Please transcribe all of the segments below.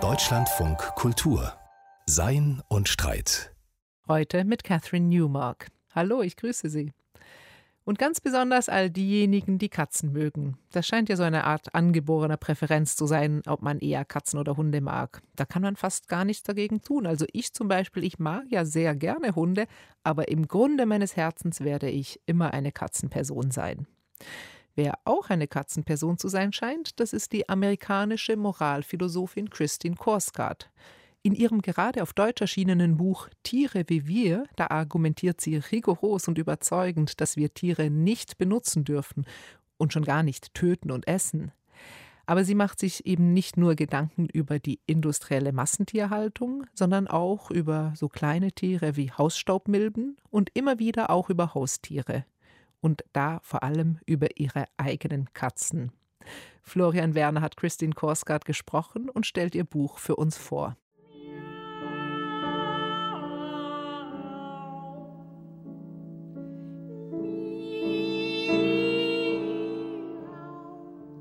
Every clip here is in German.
Deutschlandfunk Kultur Sein und Streit. Heute mit Catherine Newmark. Hallo, ich grüße Sie. Und ganz besonders all diejenigen, die Katzen mögen. Das scheint ja so eine Art angeborener Präferenz zu sein, ob man eher Katzen oder Hunde mag. Da kann man fast gar nichts dagegen tun. Also ich zum Beispiel, ich mag ja sehr gerne Hunde, aber im Grunde meines Herzens werde ich immer eine Katzenperson sein. Wer auch eine Katzenperson zu sein scheint, das ist die amerikanische Moralphilosophin Christine Korsgaard. In ihrem gerade auf Deutsch erschienenen Buch Tiere wie wir, da argumentiert sie rigoros und überzeugend, dass wir Tiere nicht benutzen dürfen und schon gar nicht töten und essen. Aber sie macht sich eben nicht nur Gedanken über die industrielle Massentierhaltung, sondern auch über so kleine Tiere wie Hausstaubmilben und immer wieder auch über Haustiere. Und da vor allem über ihre eigenen Katzen. Florian Werner hat Christine Korsgaard gesprochen und stellt ihr Buch für uns vor.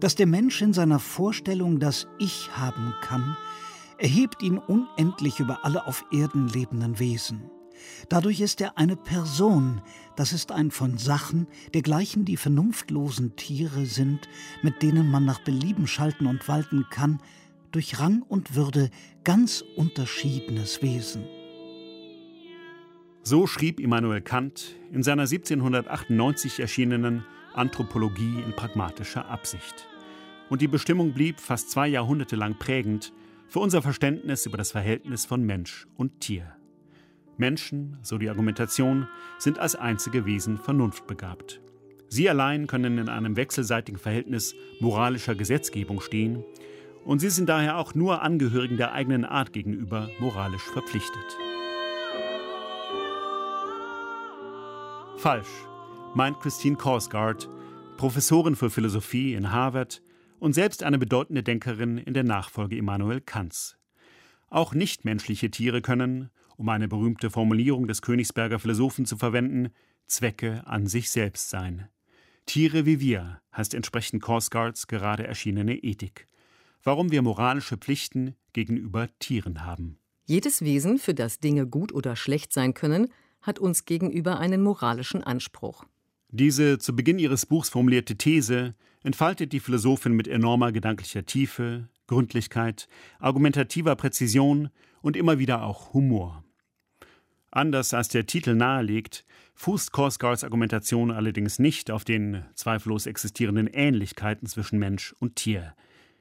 dass der Mensch in seiner Vorstellung das Ich haben kann, erhebt ihn unendlich über alle auf Erden lebenden Wesen. Dadurch ist er eine Person, das ist ein von Sachen, dergleichen die vernunftlosen Tiere sind, mit denen man nach Belieben schalten und walten kann, durch Rang und Würde ganz unterschiedenes Wesen. So schrieb Immanuel Kant in seiner 1798 erschienenen Anthropologie in pragmatischer Absicht und die Bestimmung blieb fast zwei Jahrhunderte lang prägend für unser Verständnis über das Verhältnis von Mensch und Tier. Menschen, so die Argumentation, sind als einzige Wesen vernunftbegabt. Sie allein können in einem wechselseitigen Verhältnis moralischer Gesetzgebung stehen und sie sind daher auch nur Angehörigen der eigenen Art gegenüber moralisch verpflichtet. Falsch, meint Christine Korsgaard, Professorin für Philosophie in Harvard und selbst eine bedeutende Denkerin in der Nachfolge Immanuel Kants. Auch nichtmenschliche Tiere können, um eine berühmte Formulierung des Königsberger Philosophen zu verwenden, Zwecke an sich selbst sein. Tiere wie wir heißt entsprechend Korsgaards gerade erschienene Ethik. Warum wir moralische Pflichten gegenüber Tieren haben. Jedes Wesen, für das Dinge gut oder schlecht sein können, hat uns gegenüber einen moralischen Anspruch. Diese zu Beginn ihres Buchs formulierte These entfaltet die Philosophin mit enormer gedanklicher Tiefe, Gründlichkeit, argumentativer Präzision und immer wieder auch Humor. Anders als der Titel nahelegt, fußt Korsgaards Argumentation allerdings nicht auf den zweifellos existierenden Ähnlichkeiten zwischen Mensch und Tier.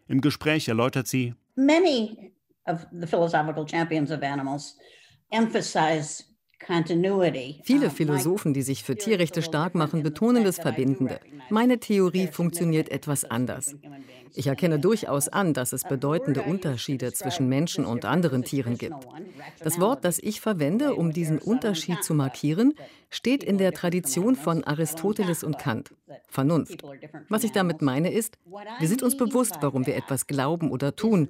Im Gespräch erläutert sie: Many of the philosophical champions of animals emphasize Viele Philosophen, die sich für Tierrechte stark machen, betonen das Verbindende. Meine Theorie funktioniert etwas anders. Ich erkenne durchaus an, dass es bedeutende Unterschiede zwischen Menschen und anderen Tieren gibt. Das Wort, das ich verwende, um diesen Unterschied zu markieren, steht in der Tradition von Aristoteles und Kant. Vernunft. Was ich damit meine ist, wir sind uns bewusst, warum wir etwas glauben oder tun.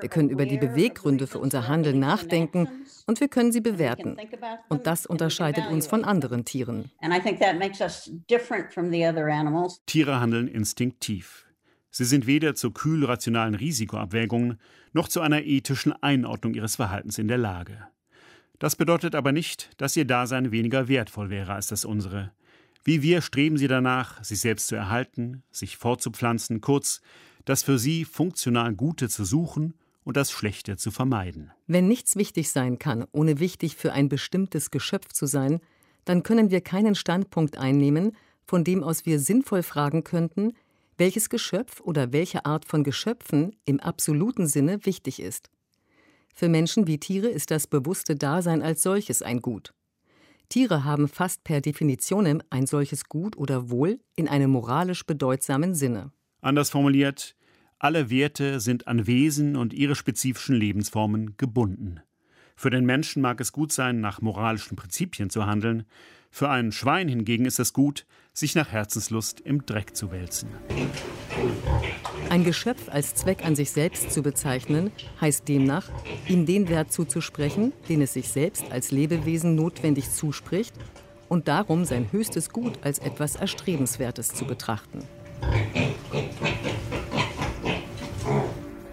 Wir können über die Beweggründe für unser Handeln nachdenken und wir können sie bewerten. Und das unterscheidet uns von anderen Tieren. Tiere handeln instinktiv. Sie sind weder zur kühl rationalen Risikoabwägung noch zu einer ethischen Einordnung ihres Verhaltens in der Lage. Das bedeutet aber nicht, dass ihr Dasein weniger wertvoll wäre als das unsere. Wie wir streben sie danach, sich selbst zu erhalten, sich fortzupflanzen, kurz, das für sie funktional Gute zu suchen und das Schlechte zu vermeiden. Wenn nichts wichtig sein kann, ohne wichtig für ein bestimmtes Geschöpf zu sein, dann können wir keinen Standpunkt einnehmen, von dem aus wir sinnvoll fragen könnten, welches Geschöpf oder welche Art von Geschöpfen im absoluten Sinne wichtig ist. Für Menschen wie Tiere ist das bewusste Dasein als solches ein Gut. Tiere haben fast per Definition ein solches Gut oder Wohl in einem moralisch bedeutsamen Sinne. Anders formuliert, alle Werte sind an Wesen und ihre spezifischen Lebensformen gebunden. Für den Menschen mag es gut sein, nach moralischen Prinzipien zu handeln, für ein Schwein hingegen ist es gut, sich nach Herzenslust im Dreck zu wälzen. Ein Geschöpf als Zweck an sich selbst zu bezeichnen, heißt demnach, ihm den Wert zuzusprechen, den es sich selbst als Lebewesen notwendig zuspricht und darum sein höchstes Gut als etwas Erstrebenswertes zu betrachten.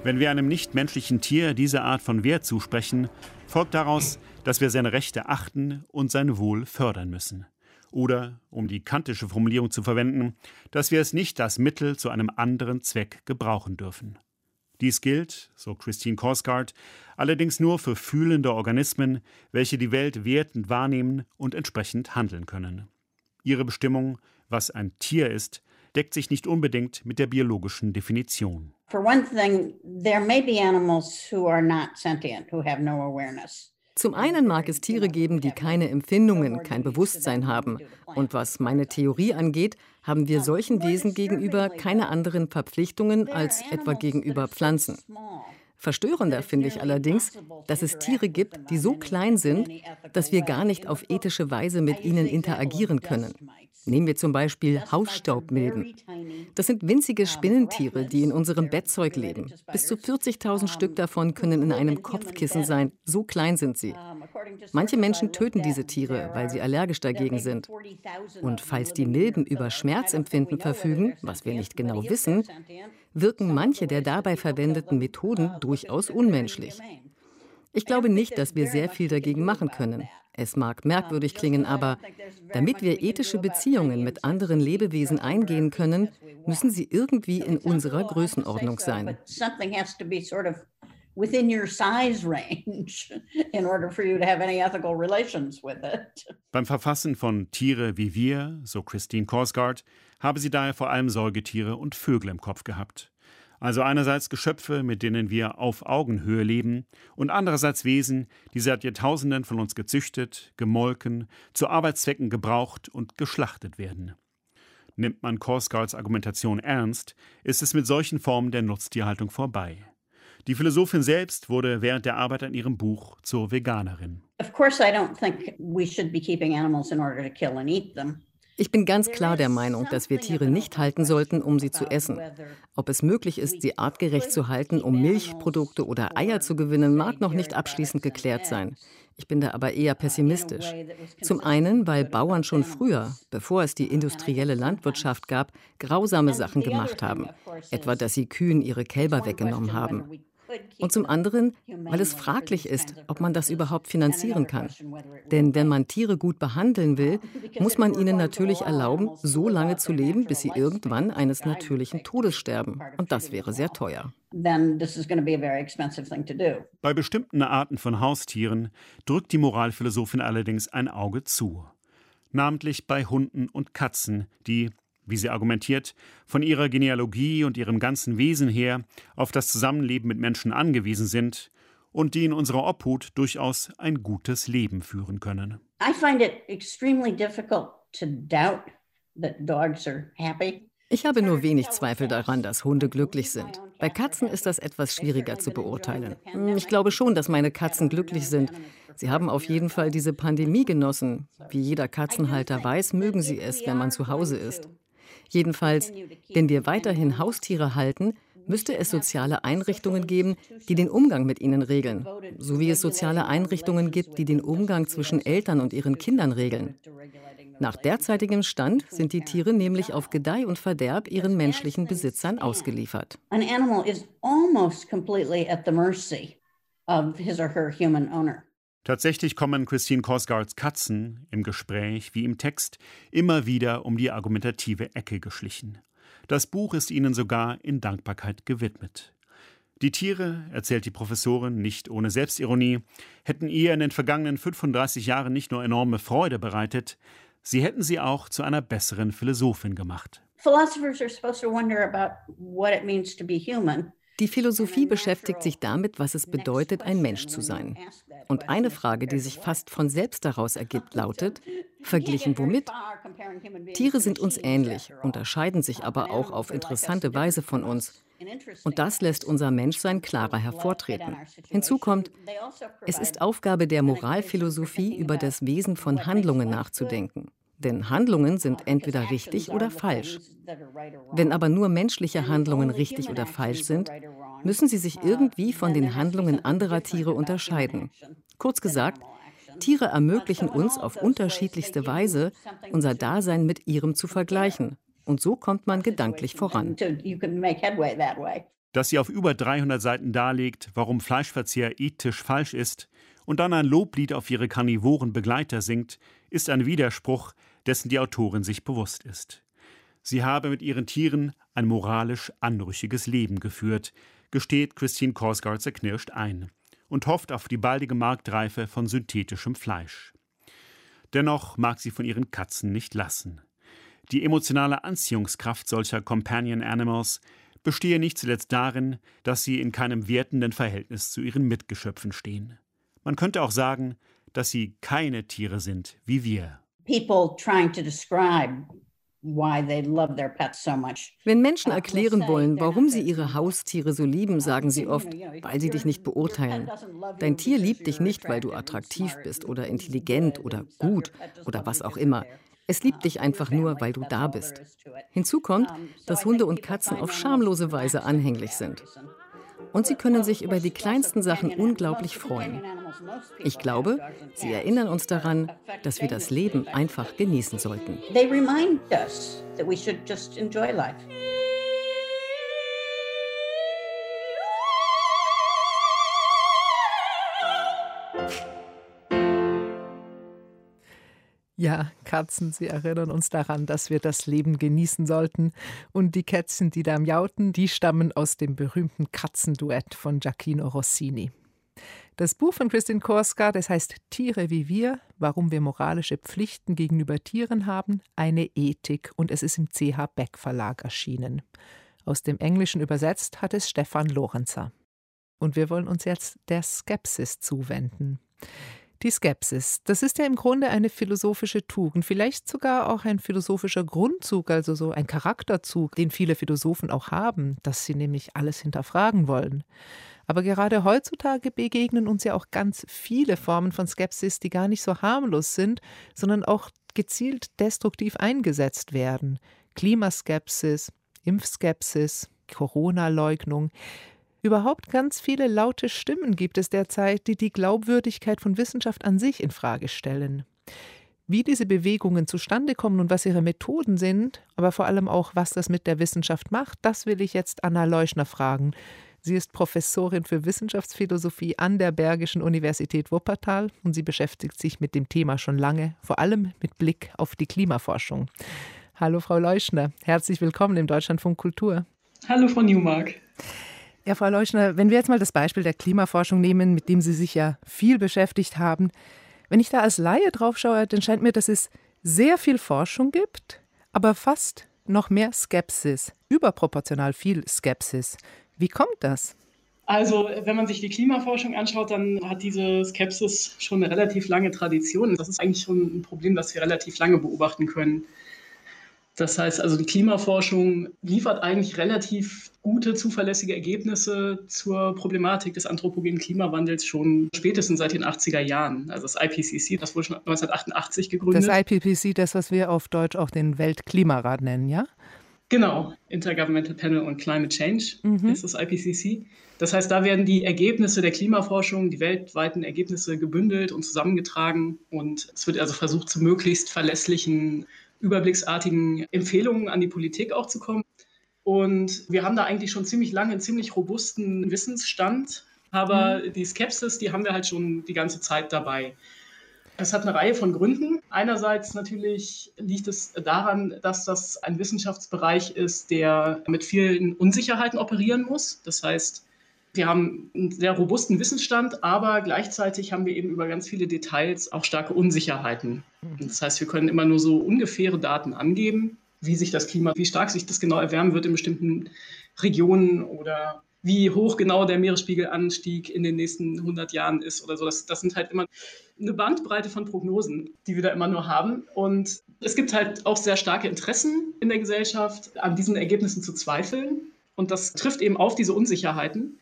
Wenn wir einem nichtmenschlichen Tier diese Art von Wert zusprechen, folgt daraus, dass wir seine Rechte achten und sein Wohl fördern müssen. Oder, um die kantische Formulierung zu verwenden, dass wir es nicht als Mittel zu einem anderen Zweck gebrauchen dürfen. Dies gilt, so Christine Korsgaard, allerdings nur für fühlende Organismen, welche die Welt wertend wahrnehmen und entsprechend handeln können. Ihre Bestimmung, was ein Tier ist, deckt sich nicht unbedingt mit der biologischen Definition. For one thing, there may be animals who are not sentient, who have no awareness. Zum einen mag es Tiere geben, die keine Empfindungen, kein Bewusstsein haben. Und was meine Theorie angeht, haben wir solchen Wesen gegenüber keine anderen Verpflichtungen als etwa gegenüber Pflanzen. Verstörender finde ich allerdings, dass es Tiere gibt, die so klein sind, dass wir gar nicht auf ethische Weise mit ihnen interagieren können. Nehmen wir zum Beispiel Hausstaubmilben. Das sind winzige Spinnentiere, die in unserem Bettzeug leben. Bis zu 40.000 Stück davon können in einem Kopfkissen sein. So klein sind sie. Manche Menschen töten diese Tiere, weil sie allergisch dagegen sind. Und falls die Milben über Schmerzempfinden verfügen, was wir nicht genau wissen, wirken manche der dabei verwendeten Methoden durchaus unmenschlich. Ich glaube nicht, dass wir sehr viel dagegen machen können. Es mag merkwürdig klingen, aber damit wir ethische Beziehungen mit anderen Lebewesen eingehen können, müssen sie irgendwie in unserer Größenordnung sein. within your size range in order for you to have any ethical relations with it. Beim Verfassen von Tiere wie wir, so Christine Korsgaard, habe sie daher vor allem Säugetiere und Vögel im Kopf gehabt. Also einerseits Geschöpfe, mit denen wir auf Augenhöhe leben, und andererseits Wesen, die seit Jahrtausenden von uns gezüchtet, gemolken, zu Arbeitszwecken gebraucht und geschlachtet werden. Nimmt man Korsgaards Argumentation ernst, ist es mit solchen Formen der Nutztierhaltung vorbei. Die Philosophin selbst wurde während der Arbeit an ihrem Buch zur Veganerin. Of course I don't think we should be keeping animals in order to kill and eat them. Ich bin ganz klar der Meinung, dass wir Tiere nicht halten sollten, um sie zu essen. Ob es möglich ist, sie artgerecht zu halten, um Milchprodukte oder Eier zu gewinnen, mag noch nicht abschließend geklärt sein. Ich bin da aber eher pessimistisch. Zum einen, weil Bauern schon früher, bevor es die industrielle Landwirtschaft gab, grausame Sachen gemacht haben, etwa dass sie Kühen ihre Kälber weggenommen haben. Und zum anderen, weil es fraglich ist, ob man das überhaupt finanzieren kann. Denn wenn man Tiere gut behandeln will, muss man ihnen natürlich erlauben, so lange zu leben, bis sie irgendwann eines natürlichen Todes sterben. Und das wäre sehr teuer. Bei bestimmten Arten von Haustieren drückt die Moralphilosophin allerdings ein Auge zu. Namentlich bei Hunden und Katzen, die wie sie argumentiert, von ihrer Genealogie und ihrem ganzen Wesen her auf das Zusammenleben mit Menschen angewiesen sind und die in unserer Obhut durchaus ein gutes Leben führen können. I find it extremely difficult to doubt that dogs are happy. Ich habe nur wenig Zweifel daran, dass Hunde glücklich sind. Bei Katzen ist das etwas schwieriger zu beurteilen. Hm, ich glaube schon, dass meine Katzen glücklich sind. Sie haben auf jeden Fall diese Pandemie genossen. Wie jeder Katzenhalter weiß, mögen sie es, wenn man zu Hause ist. Jedenfalls, wenn wir weiterhin Haustiere halten, müsste es soziale Einrichtungen geben, die den Umgang mit ihnen regeln, so wie es soziale Einrichtungen gibt, die den Umgang zwischen Eltern und ihren Kindern regeln. Nach derzeitigem Stand sind die Tiere nämlich auf Gedeih und Verderb ihren menschlichen Besitzern ausgeliefert. An animal is almost completely at the mercy of his or her human owner. Tatsächlich kommen Christine Korsgaards Katzen im Gespräch wie im Text immer wieder um die argumentative Ecke geschlichen. Das Buch ist ihnen sogar in Dankbarkeit gewidmet. Die Tiere, erzählt die Professorin nicht ohne Selbstironie, hätten ihr in den vergangenen 35 Jahren nicht nur enorme Freude bereitet, sie hätten sie auch zu einer besseren Philosophin gemacht. Philosophers are supposed to wonder about what it means to be human. Die Philosophie beschäftigt sich damit, was es bedeutet, ein Mensch zu sein. Und eine Frage, die sich fast von selbst daraus ergibt, lautet, verglichen womit? Tiere sind uns ähnlich, unterscheiden sich aber auch auf interessante Weise von uns. Und das lässt unser Menschsein klarer hervortreten. Hinzu kommt, es ist Aufgabe der Moralphilosophie, über das Wesen von Handlungen nachzudenken. Denn Handlungen sind entweder richtig oder falsch. Wenn aber nur menschliche Handlungen richtig oder falsch sind, müssen sie sich irgendwie von den Handlungen anderer Tiere unterscheiden. Kurz gesagt, Tiere ermöglichen uns auf unterschiedlichste Weise, unser Dasein mit ihrem zu vergleichen. Und so kommt man gedanklich voran. dass sie auf über 300 Seiten darlegt, warum Fleischverzehr ethisch falsch ist und dann ein Loblied auf ihre karnivoren Begleiter singt, ist ein Widerspruch, dessen die Autorin sich bewusst ist. Sie habe mit ihren Tieren ein moralisch anrüchiges Leben geführt, gesteht Christine Korsgaard zerknirscht ein und hofft auf die baldige Marktreife von synthetischem Fleisch. Dennoch mag sie von ihren Katzen nicht lassen. Die emotionale Anziehungskraft solcher Companion Animals bestehe nicht zuletzt darin, dass sie in keinem wertenden Verhältnis zu ihren Mitgeschöpfen stehen. Man könnte auch sagen, dass sie keine Tiere sind wie wir. People trying to describe wenn Menschen uh, erklären wollen, warum sie ihre Haustiere so lieben, sagen sie oft, weil sie dich nicht beurteilen. Dein Tier liebt dich nicht, weil du attraktiv bist oder intelligent oder gut oder was auch immer. Es liebt dich einfach nur, weil du da bist. Hinzu kommt, dass Hunde und Katzen auf schamlose Weise anhänglich sind. Und sie können sich über die kleinsten Sachen unglaublich freuen. Ich glaube, sie erinnern uns daran, dass wir das Leben einfach genießen sollten. They remind us that we should just enjoy life. Ja, Katzen, sie erinnern uns daran, dass wir das Leben genießen sollten. Und die Kätzchen, die da miauten, die stammen aus dem berühmten Katzenduett von Giacchino Rossini. Das Buch von Christine Korska, das heißt Tiere wie wir, warum wir moralische Pflichten gegenüber Tieren haben, eine Ethik und es ist im CH Beck Verlag erschienen. Aus dem Englischen übersetzt hat es Stefan Lorenzer. Und wir wollen uns jetzt der Skepsis zuwenden. Die Skepsis, das ist ja im Grunde eine philosophische Tugend, vielleicht sogar auch ein philosophischer Grundzug, also so ein Charakterzug, den viele Philosophen auch haben, dass sie nämlich alles hinterfragen wollen. Aber gerade heutzutage begegnen uns ja auch ganz viele Formen von Skepsis, die gar nicht so harmlos sind, sondern auch gezielt destruktiv eingesetzt werden. Klimaskepsis, Impfskepsis, Corona-Leugnung. Überhaupt ganz viele laute Stimmen gibt es derzeit, die die Glaubwürdigkeit von Wissenschaft an sich in Frage stellen. Wie diese Bewegungen zustande kommen und was ihre Methoden sind, aber vor allem auch, was das mit der Wissenschaft macht, das will ich jetzt Anna Leuschner fragen. Sie ist Professorin für Wissenschaftsphilosophie an der Bergischen Universität Wuppertal und sie beschäftigt sich mit dem Thema schon lange, vor allem mit Blick auf die Klimaforschung. Hallo Frau Leuschner, herzlich willkommen im Deutschlandfunk Kultur. Hallo Frau Newmark. Ja, Frau Leuschner, wenn wir jetzt mal das Beispiel der Klimaforschung nehmen, mit dem Sie sich ja viel beschäftigt haben, wenn ich da als Laie drauf schaue, dann scheint mir, dass es sehr viel Forschung gibt, aber fast noch mehr Skepsis, überproportional viel Skepsis. Wie kommt das? Also, wenn man sich die Klimaforschung anschaut, dann hat diese Skepsis schon eine relativ lange Tradition. Das ist eigentlich schon ein Problem, das wir relativ lange beobachten können. Das heißt also, die Klimaforschung liefert eigentlich relativ gute, zuverlässige Ergebnisse zur Problematik des anthropogenen Klimawandels schon spätestens seit den 80er Jahren. Also das IPCC, das wurde schon 1988 gegründet. Das IPCC, das, was wir auf Deutsch auch den Weltklimarat nennen, ja? Genau, Intergovernmental Panel on Climate Change mhm. ist das IPCC. Das heißt, da werden die Ergebnisse der Klimaforschung, die weltweiten Ergebnisse gebündelt und zusammengetragen und es wird also versucht, zu möglichst verlässlichen überblicksartigen Empfehlungen an die Politik auch zu kommen. Und wir haben da eigentlich schon ziemlich lange einen ziemlich robusten Wissensstand, aber mhm. die Skepsis, die haben wir halt schon die ganze Zeit dabei. Das hat eine Reihe von Gründen. Einerseits natürlich liegt es daran, dass das ein Wissenschaftsbereich ist, der mit vielen Unsicherheiten operieren muss. Das heißt, wir haben einen sehr robusten Wissensstand, aber gleichzeitig haben wir eben über ganz viele Details auch starke Unsicherheiten. Mhm. Das heißt, wir können immer nur so ungefähre Daten angeben, wie sich das Klima, wie stark sich das genau erwärmen wird in bestimmten Regionen oder wie hoch genau der Meeresspiegelanstieg in den nächsten 100 Jahren ist oder so. Das, das sind halt immer eine Bandbreite von Prognosen, die wir da immer nur haben. Und es gibt halt auch sehr starke Interessen in der Gesellschaft, an diesen Ergebnissen zu zweifeln. Und das trifft eben auf diese Unsicherheiten.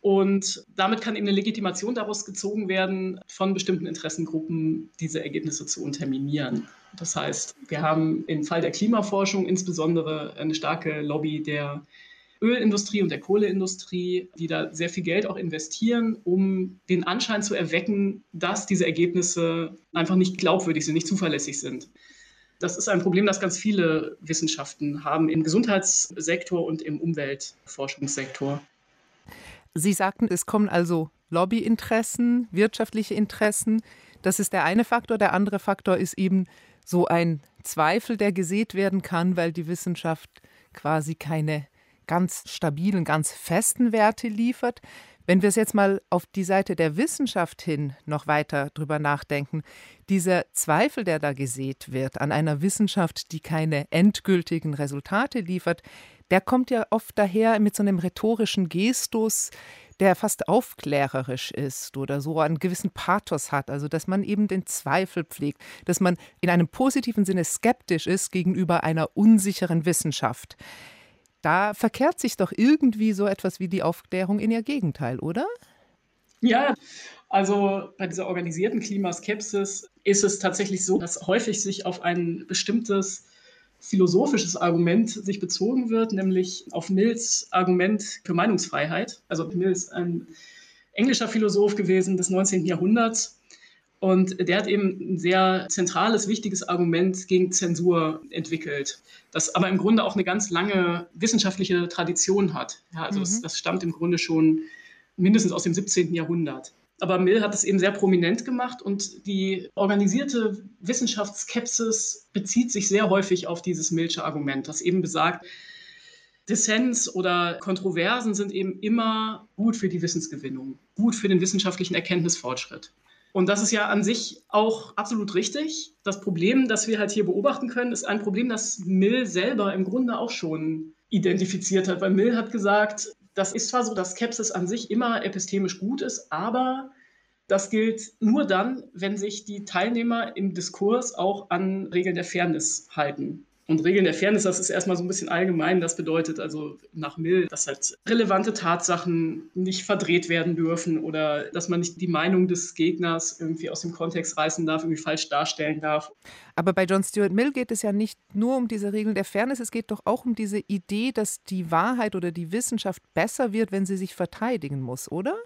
Und damit kann eben eine Legitimation daraus gezogen werden, von bestimmten Interessengruppen diese Ergebnisse zu unterminieren. Das heißt, wir haben im Fall der Klimaforschung insbesondere eine starke Lobby der Ölindustrie und der Kohleindustrie, die da sehr viel Geld auch investieren, um den Anschein zu erwecken, dass diese Ergebnisse einfach nicht glaubwürdig sind, nicht zuverlässig sind. Das ist ein Problem, das ganz viele Wissenschaften haben, im Gesundheitssektor und im Umweltforschungssektor. Sie sagten, es kommen also Lobbyinteressen, wirtschaftliche Interessen. Das ist der eine Faktor. Der andere Faktor ist eben so ein Zweifel, der gesät werden kann, weil die Wissenschaft quasi keine ganz stabilen, ganz festen Werte liefert. Wenn wir es jetzt mal auf die Seite der Wissenschaft hin noch weiter drüber nachdenken, dieser Zweifel, der da gesät wird an einer Wissenschaft, die keine endgültigen Resultate liefert, der kommt ja oft daher mit so einem rhetorischen Gestus, der fast aufklärerisch ist oder so einen gewissen Pathos hat, also dass man eben den Zweifel pflegt, dass man in einem positiven Sinne skeptisch ist gegenüber einer unsicheren Wissenschaft da verkehrt sich doch irgendwie so etwas wie die Aufklärung in ihr Gegenteil, oder? Ja, also bei dieser organisierten Klimaskepsis ist es tatsächlich so, dass häufig sich auf ein bestimmtes philosophisches Argument sich bezogen wird, nämlich auf Mills Argument für Meinungsfreiheit. Also Mills ein englischer Philosoph gewesen des 19. Jahrhunderts, und der hat eben ein sehr zentrales, wichtiges Argument gegen Zensur entwickelt, das aber im Grunde auch eine ganz lange wissenschaftliche Tradition hat. Ja, also mhm. es, das stammt im Grunde schon mindestens aus dem 17. Jahrhundert. Aber Mill hat es eben sehr prominent gemacht und die organisierte Wissenschaftsskepsis bezieht sich sehr häufig auf dieses Millsche Argument, das eben besagt, Dissens oder Kontroversen sind eben immer gut für die Wissensgewinnung, gut für den wissenschaftlichen Erkenntnisfortschritt. Und das ist ja an sich auch absolut richtig. Das Problem, das wir halt hier beobachten können, ist ein Problem, das Mill selber im Grunde auch schon identifiziert hat. Weil Mill hat gesagt, das ist zwar so, dass Skepsis an sich immer epistemisch gut ist, aber das gilt nur dann, wenn sich die Teilnehmer im Diskurs auch an Regeln der Fairness halten. Und Regeln der Fairness, das ist erstmal so ein bisschen allgemein. Das bedeutet also nach Mill, dass halt relevante Tatsachen nicht verdreht werden dürfen oder dass man nicht die Meinung des Gegners irgendwie aus dem Kontext reißen darf, irgendwie falsch darstellen darf. Aber bei John Stuart Mill geht es ja nicht nur um diese Regeln der Fairness, es geht doch auch um diese Idee, dass die Wahrheit oder die Wissenschaft besser wird, wenn sie sich verteidigen muss, oder?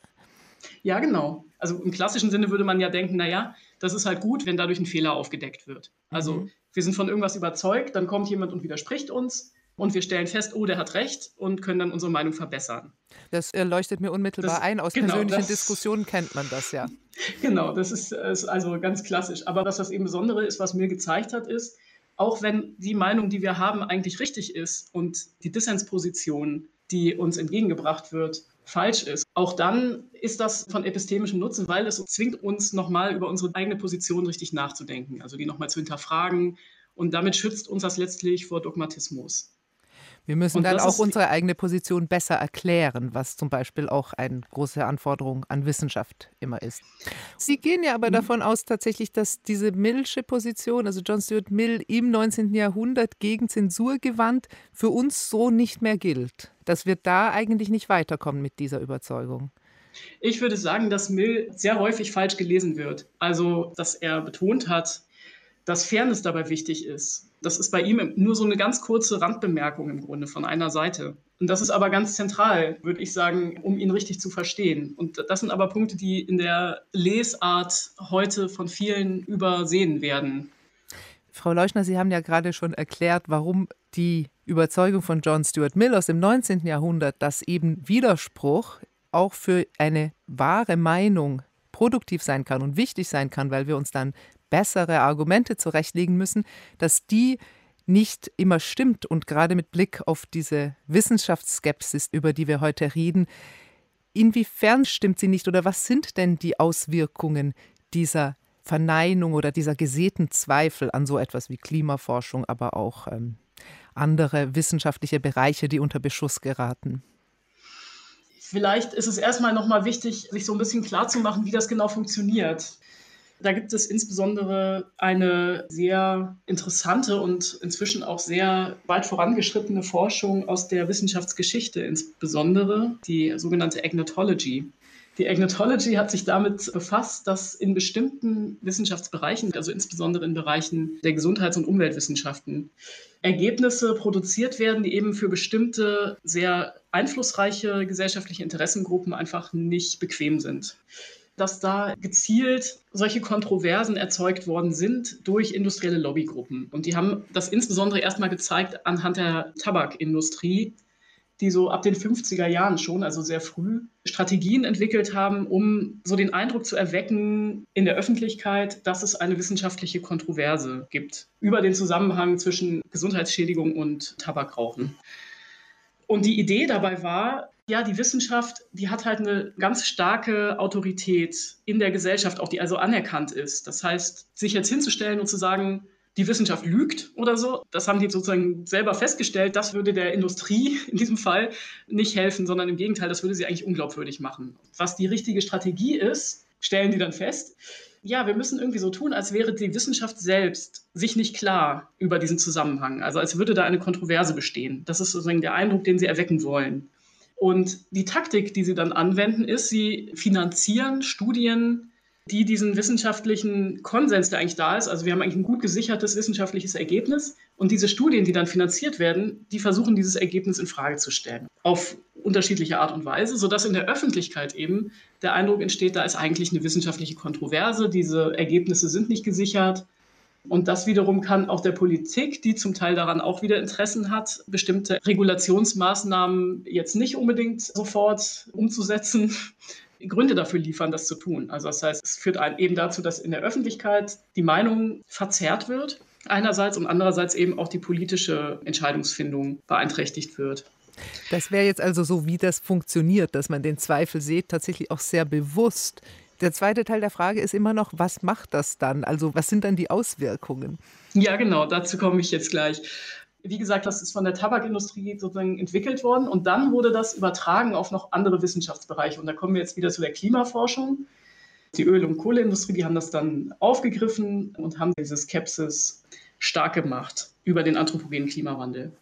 Ja, genau. Also im klassischen Sinne würde man ja denken, naja, das ist halt gut, wenn dadurch ein Fehler aufgedeckt wird. Also mhm. wir sind von irgendwas überzeugt, dann kommt jemand und widerspricht uns und wir stellen fest, oh, der hat recht und können dann unsere Meinung verbessern. Das leuchtet mir unmittelbar das, ein. Aus genau, persönlichen das, Diskussionen kennt man das ja. Genau, das ist, ist also ganz klassisch. Aber was das eben Besondere ist, was mir gezeigt hat, ist, auch wenn die Meinung, die wir haben, eigentlich richtig ist und die Dissensposition, die uns entgegengebracht wird, falsch ist. Auch dann ist das von epistemischem Nutzen, weil es zwingt uns nochmal über unsere eigene Position richtig nachzudenken, also die nochmal zu hinterfragen. Und damit schützt uns das letztlich vor Dogmatismus. Wir müssen dann auch unsere eigene Position besser erklären, was zum Beispiel auch eine große Anforderung an Wissenschaft immer ist. Sie gehen ja aber mhm. davon aus tatsächlich, dass diese Millsche Position, also John Stuart Mill im 19. Jahrhundert gegen Zensur gewandt, für uns so nicht mehr gilt. Dass wir da eigentlich nicht weiterkommen mit dieser Überzeugung. Ich würde sagen, dass Mill sehr häufig falsch gelesen wird. Also, dass er betont hat, dass Fairness dabei wichtig ist. Das ist bei ihm nur so eine ganz kurze Randbemerkung im Grunde von einer Seite. Und das ist aber ganz zentral, würde ich sagen, um ihn richtig zu verstehen. Und das sind aber Punkte, die in der Lesart heute von vielen übersehen werden. Frau Leuschner, Sie haben ja gerade schon erklärt, warum die Überzeugung von John Stuart Mill aus dem 19. Jahrhundert, dass eben Widerspruch auch für eine wahre Meinung produktiv sein kann und wichtig sein kann, weil wir uns dann bessere Argumente zurechtlegen müssen, dass die nicht immer stimmt und gerade mit Blick auf diese Wissenschaftsskepsis, über die wir heute reden, inwiefern stimmt sie nicht oder was sind denn die Auswirkungen dieser Verneinung oder dieser gesäten Zweifel an so etwas wie Klimaforschung, aber auch ähm, andere wissenschaftliche Bereiche, die unter Beschuss geraten? Vielleicht ist es erstmal nochmal wichtig, sich so ein bisschen klarzumachen, wie das genau funktioniert. Da gibt es insbesondere eine sehr interessante und inzwischen auch sehr weit vorangeschrittene Forschung aus der Wissenschaftsgeschichte, insbesondere die sogenannte Agnotology. Die Agnotology hat sich damit befasst, dass in bestimmten Wissenschaftsbereichen, also insbesondere in Bereichen der Gesundheits- und Umweltwissenschaften, Ergebnisse produziert werden, die eben für bestimmte sehr einflussreiche gesellschaftliche Interessengruppen einfach nicht bequem sind. Dass da gezielt solche Kontroversen erzeugt worden sind durch industrielle Lobbygruppen. Und die haben das insbesondere erstmal gezeigt anhand der Tabakindustrie, die so ab den 50er Jahren schon, also sehr früh, Strategien entwickelt haben, um so den Eindruck zu erwecken in der Öffentlichkeit, dass es eine wissenschaftliche Kontroverse gibt über den Zusammenhang zwischen Gesundheitsschädigung und Tabakrauchen. Und die Idee dabei war, ja, die Wissenschaft, die hat halt eine ganz starke Autorität in der Gesellschaft, auch die also anerkannt ist. Das heißt, sich jetzt hinzustellen und zu sagen, die Wissenschaft lügt oder so. Das haben die sozusagen selber festgestellt. Das würde der Industrie in diesem Fall nicht helfen, sondern im Gegenteil, das würde sie eigentlich unglaubwürdig machen. Was die richtige Strategie ist, stellen die dann fest. Ja, wir müssen irgendwie so tun, als wäre die Wissenschaft selbst sich nicht klar über diesen Zusammenhang. Also als würde da eine Kontroverse bestehen. Das ist sozusagen der Eindruck, den sie erwecken wollen. Und die Taktik, die sie dann anwenden, ist, sie finanzieren Studien die diesen wissenschaftlichen Konsens, der eigentlich da ist, also wir haben eigentlich ein gut gesichertes wissenschaftliches Ergebnis und diese Studien, die dann finanziert werden, die versuchen dieses Ergebnis in Frage zu stellen auf unterschiedliche Art und Weise, sodass in der Öffentlichkeit eben der Eindruck entsteht, da ist eigentlich eine wissenschaftliche Kontroverse, diese Ergebnisse sind nicht gesichert. Und das wiederum kann auch der Politik, die zum Teil daran auch wieder Interessen hat, bestimmte Regulationsmaßnahmen jetzt nicht unbedingt sofort umzusetzen, Gründe dafür liefern, das zu tun. Also das heißt, es führt eben dazu, dass in der Öffentlichkeit die Meinung verzerrt wird, einerseits und andererseits eben auch die politische Entscheidungsfindung beeinträchtigt wird. Das wäre jetzt also so, wie das funktioniert, dass man den Zweifel sieht, tatsächlich auch sehr bewusst. Der zweite Teil der Frage ist immer noch, was macht das dann? Also was sind dann die Auswirkungen? Ja, genau, dazu komme ich jetzt gleich. Wie gesagt, das ist von der Tabakindustrie sozusagen entwickelt worden und dann wurde das übertragen auf noch andere Wissenschaftsbereiche. Und da kommen wir jetzt wieder zu der Klimaforschung. Die Öl- und Kohleindustrie, die haben das dann aufgegriffen und haben diese Skepsis stark gemacht über den anthropogenen Klimawandel.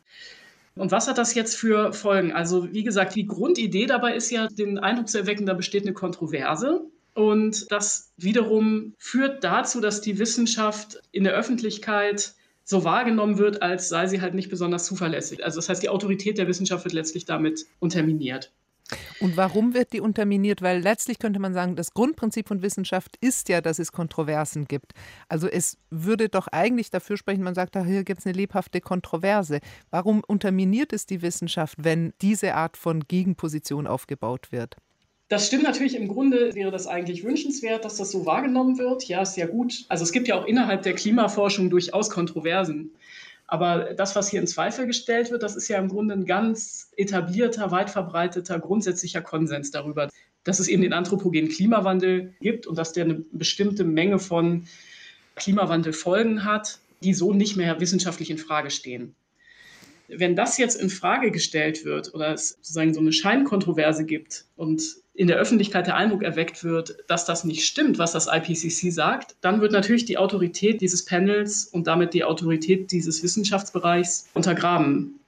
Und was hat das jetzt für Folgen? Also, wie gesagt, die Grundidee dabei ist ja, den Eindruck zu erwecken, da besteht eine Kontroverse. Und das wiederum führt dazu, dass die Wissenschaft in der Öffentlichkeit so wahrgenommen wird, als sei sie halt nicht besonders zuverlässig. Also das heißt, die Autorität der Wissenschaft wird letztlich damit unterminiert. Und warum wird die unterminiert? Weil letztlich könnte man sagen, das Grundprinzip von Wissenschaft ist ja, dass es Kontroversen gibt. Also es würde doch eigentlich dafür sprechen, man sagt, hier gibt es eine lebhafte Kontroverse. Warum unterminiert es die Wissenschaft, wenn diese Art von Gegenposition aufgebaut wird? Das stimmt natürlich, im Grunde wäre das eigentlich wünschenswert, dass das so wahrgenommen wird. Ja, ist ja gut. Also es gibt ja auch innerhalb der Klimaforschung durchaus Kontroversen. Aber das, was hier in Zweifel gestellt wird, das ist ja im Grunde ein ganz etablierter, weit verbreiteter, grundsätzlicher Konsens darüber, dass es eben den anthropogenen Klimawandel gibt und dass der eine bestimmte Menge von Klimawandelfolgen hat, die so nicht mehr wissenschaftlich in Frage stehen. Wenn das jetzt in Frage gestellt wird oder es sozusagen so eine Scheinkontroverse gibt und in der Öffentlichkeit der Eindruck erweckt wird, dass das nicht stimmt, was das IPCC sagt, dann wird natürlich die Autorität dieses Panels und damit die Autorität dieses Wissenschaftsbereichs untergraben.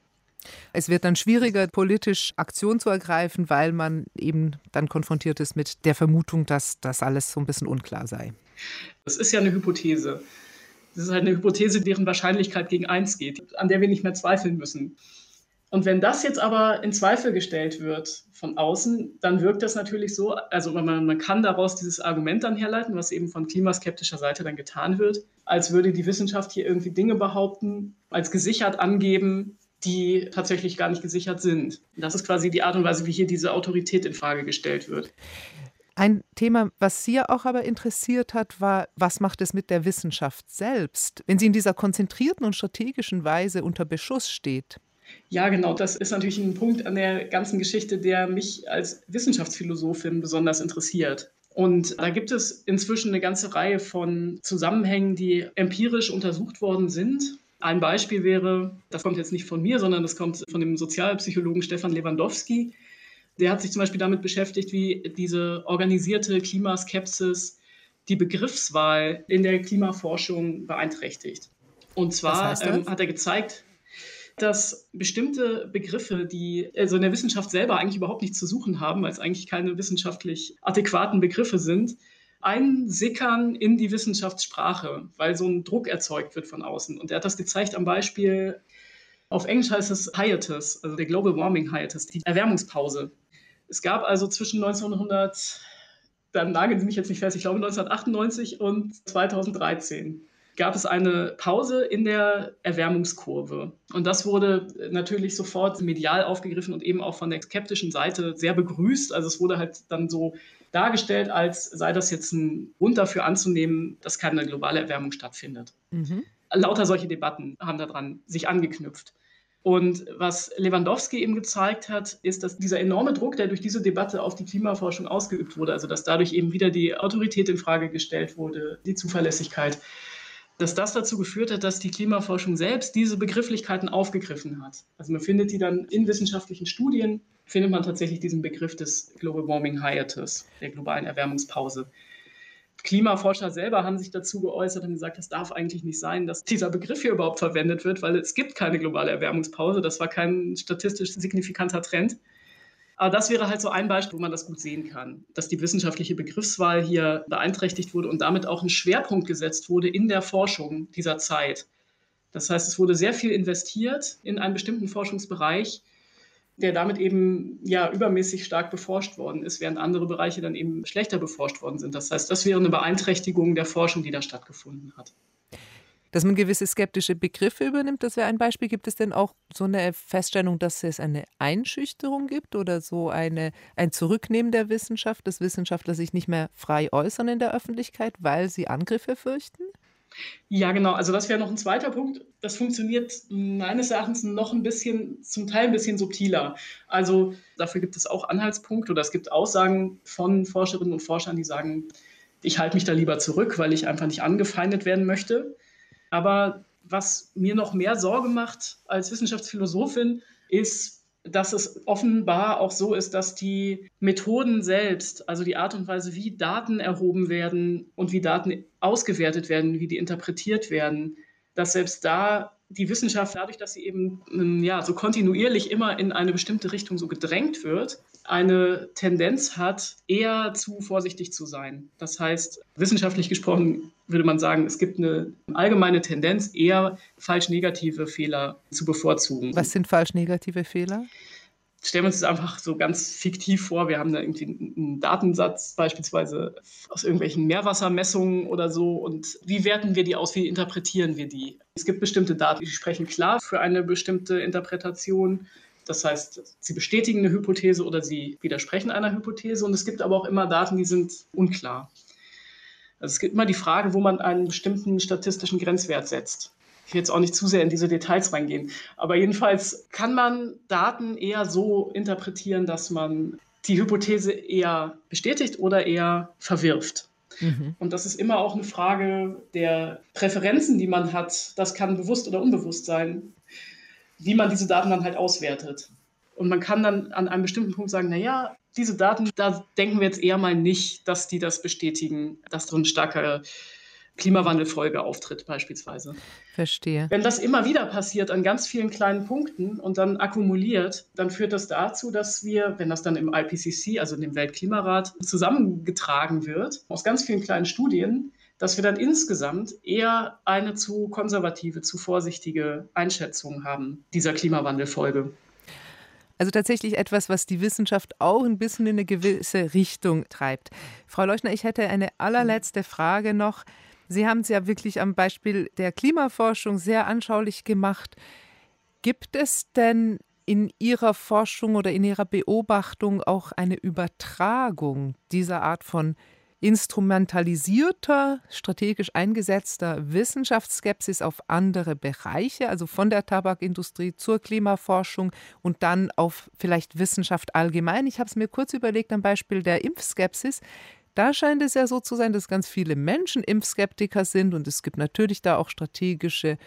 Es wird dann schwieriger, politisch Aktion zu ergreifen, weil man eben dann konfrontiert ist mit der Vermutung, dass das alles so ein bisschen unklar sei. Das ist ja eine Hypothese. Das ist halt eine Hypothese, deren Wahrscheinlichkeit gegen eins geht, an der wir nicht mehr zweifeln müssen. Und wenn das jetzt aber in Zweifel gestellt wird von außen, dann wirkt das natürlich so, also man, man kann daraus dieses Argument dann herleiten, was eben von klimaskeptischer Seite dann getan wird, als würde die Wissenschaft hier irgendwie Dinge behaupten, als gesichert angeben, die tatsächlich gar nicht gesichert sind. Das ist quasi die Art und Weise, wie hier diese Autorität in Frage gestellt wird. Ein Thema, was Sie auch aber interessiert hat, war, was macht es mit der Wissenschaft selbst, wenn sie in dieser konzentrierten und strategischen Weise unter Beschuss steht? Ja, genau. Das ist natürlich ein Punkt an der ganzen Geschichte, der mich als Wissenschaftsphilosophin besonders interessiert. Und da gibt es inzwischen eine ganze Reihe von Zusammenhängen, die empirisch untersucht worden sind. Ein Beispiel wäre, das kommt jetzt nicht von mir, sondern das kommt von dem Sozialpsychologen Stefan Lewandowski. Der hat sich zum Beispiel damit beschäftigt, wie diese organisierte Klimaskepsis die Begriffswahl in der Klimaforschung beeinträchtigt. Und zwar ähm, hat er gezeigt, dass bestimmte Begriffe, die also in der Wissenschaft selber eigentlich überhaupt nichts zu suchen haben, weil es eigentlich keine wissenschaftlich adäquaten Begriffe sind, einsickern in die Wissenschaftssprache, weil so ein Druck erzeugt wird von außen. Und er hat das gezeigt am Beispiel, auf Englisch heißt es Hiatus, also der Global Warming Hiatus, die Erwärmungspause. Es gab also zwischen 1900 dann nageln Sie mich jetzt nicht fest, ich glaube 1998 und 2013 gab es eine Pause in der Erwärmungskurve. Und das wurde natürlich sofort medial aufgegriffen und eben auch von der skeptischen Seite sehr begrüßt. Also es wurde halt dann so dargestellt, als sei das jetzt ein Grund dafür anzunehmen, dass keine globale Erwärmung stattfindet. Mhm. Lauter solche Debatten haben daran sich angeknüpft. Und was Lewandowski eben gezeigt hat, ist, dass dieser enorme Druck, der durch diese Debatte auf die Klimaforschung ausgeübt wurde, also dass dadurch eben wieder die Autorität in Frage gestellt wurde, die Zuverlässigkeit, dass das dazu geführt hat, dass die Klimaforschung selbst diese Begrifflichkeiten aufgegriffen hat. Also man findet die dann in wissenschaftlichen Studien, findet man tatsächlich diesen Begriff des Global Warming Hiatus, der globalen Erwärmungspause. Klimaforscher selber haben sich dazu geäußert und gesagt, es darf eigentlich nicht sein, dass dieser Begriff hier überhaupt verwendet wird, weil es gibt keine globale Erwärmungspause. Das war kein statistisch signifikanter Trend. Aber das wäre halt so ein Beispiel, wo man das gut sehen kann, dass die wissenschaftliche Begriffswahl hier beeinträchtigt wurde und damit auch ein Schwerpunkt gesetzt wurde in der Forschung dieser Zeit. Das heißt, es wurde sehr viel investiert in einen bestimmten Forschungsbereich, der damit eben ja übermäßig stark beforscht worden ist, während andere Bereiche dann eben schlechter beforscht worden sind. Das heißt, das wäre eine Beeinträchtigung der Forschung, die da stattgefunden hat. Dass man gewisse skeptische Begriffe übernimmt, das wäre ein Beispiel. Gibt es denn auch so eine Feststellung, dass es eine Einschüchterung gibt oder so eine, ein Zurücknehmen der Wissenschaft, dass Wissenschaftler sich nicht mehr frei äußern in der Öffentlichkeit, weil sie Angriffe fürchten? Ja, genau. Also das wäre noch ein zweiter Punkt. Das funktioniert meines Erachtens noch ein bisschen, zum Teil ein bisschen subtiler. Also dafür gibt es auch Anhaltspunkte oder es gibt Aussagen von Forscherinnen und Forschern, die sagen, ich halte mich da lieber zurück, weil ich einfach nicht angefeindet werden möchte. Aber was mir noch mehr Sorge macht als Wissenschaftsphilosophin, ist, dass es offenbar auch so ist, dass die Methoden selbst, also die Art und Weise, wie Daten erhoben werden und wie Daten ausgewertet werden, wie die interpretiert werden, dass selbst da die Wissenschaft, dadurch, dass sie eben ähm, ja, so kontinuierlich immer in eine bestimmte Richtung so gedrängt wird, eine Tendenz hat, eher zu vorsichtig zu sein. Das heißt, wissenschaftlich gesprochen würde man sagen, es gibt eine allgemeine Tendenz, eher falsch-negative Fehler zu bevorzugen. Was sind falsch-negative Fehler? stellen wir uns das einfach so ganz fiktiv vor. Wir haben da irgendwie einen Datensatz, beispielsweise aus irgendwelchen Meerwassermessungen oder so. Und wie werten wir die aus? Wie interpretieren wir die? Es gibt bestimmte Daten, die sprechen klar für eine bestimmte Interpretation. Das heißt, sie bestätigen eine Hypothese oder sie widersprechen einer Hypothese. Und es gibt aber auch immer Daten, die sind unklar. Also es gibt immer die Frage, wo man einen bestimmten statistischen Grenzwert setzt. Ich will jetzt auch nicht zu sehr in diese Details reingehen. Aber jedenfalls kann man Daten eher so interpretieren, dass man die Hypothese eher bestätigt oder eher verwirft. Mhm. Und das ist immer auch eine Frage der Präferenzen, die man hat. Das kann bewusst oder unbewusst sein, wie man diese Daten dann halt auswertet. Und man kann dann an einem bestimmten Punkt sagen, naja, diese Daten, da denken wir jetzt eher mal nicht, dass die das bestätigen, dass so ein starker Klimawandelfolge auftritt beispielsweise. Verstehe. Wenn das immer wieder passiert an ganz vielen kleinen Punkten und dann akkumuliert, dann führt das dazu, dass wir, wenn das dann im IPCC, also dem Weltklimarat, zusammengetragen wird, aus ganz vielen kleinen Studien, dass wir dann insgesamt eher eine zu konservative, zu vorsichtige Einschätzung haben dieser Klimawandelfolge. Also tatsächlich etwas, was die Wissenschaft auch ein bisschen in eine gewisse Richtung treibt. Frau Leuchner, ich hätte eine allerletzte Frage noch. Sie haben es ja wirklich am Beispiel der Klimaforschung sehr anschaulich gemacht. Gibt es denn in Ihrer Forschung oder in Ihrer Beobachtung auch eine Übertragung dieser Art von instrumentalisierter, strategisch eingesetzter Wissenschaftsskepsis auf andere Bereiche, also von der Tabakindustrie zur Klimaforschung und dann auf vielleicht Wissenschaft allgemein. Ich habe es mir kurz überlegt am Beispiel der Impfskepsis. Da scheint es ja so zu sein, dass ganz viele Menschen Impfskeptiker sind und es gibt natürlich da auch strategische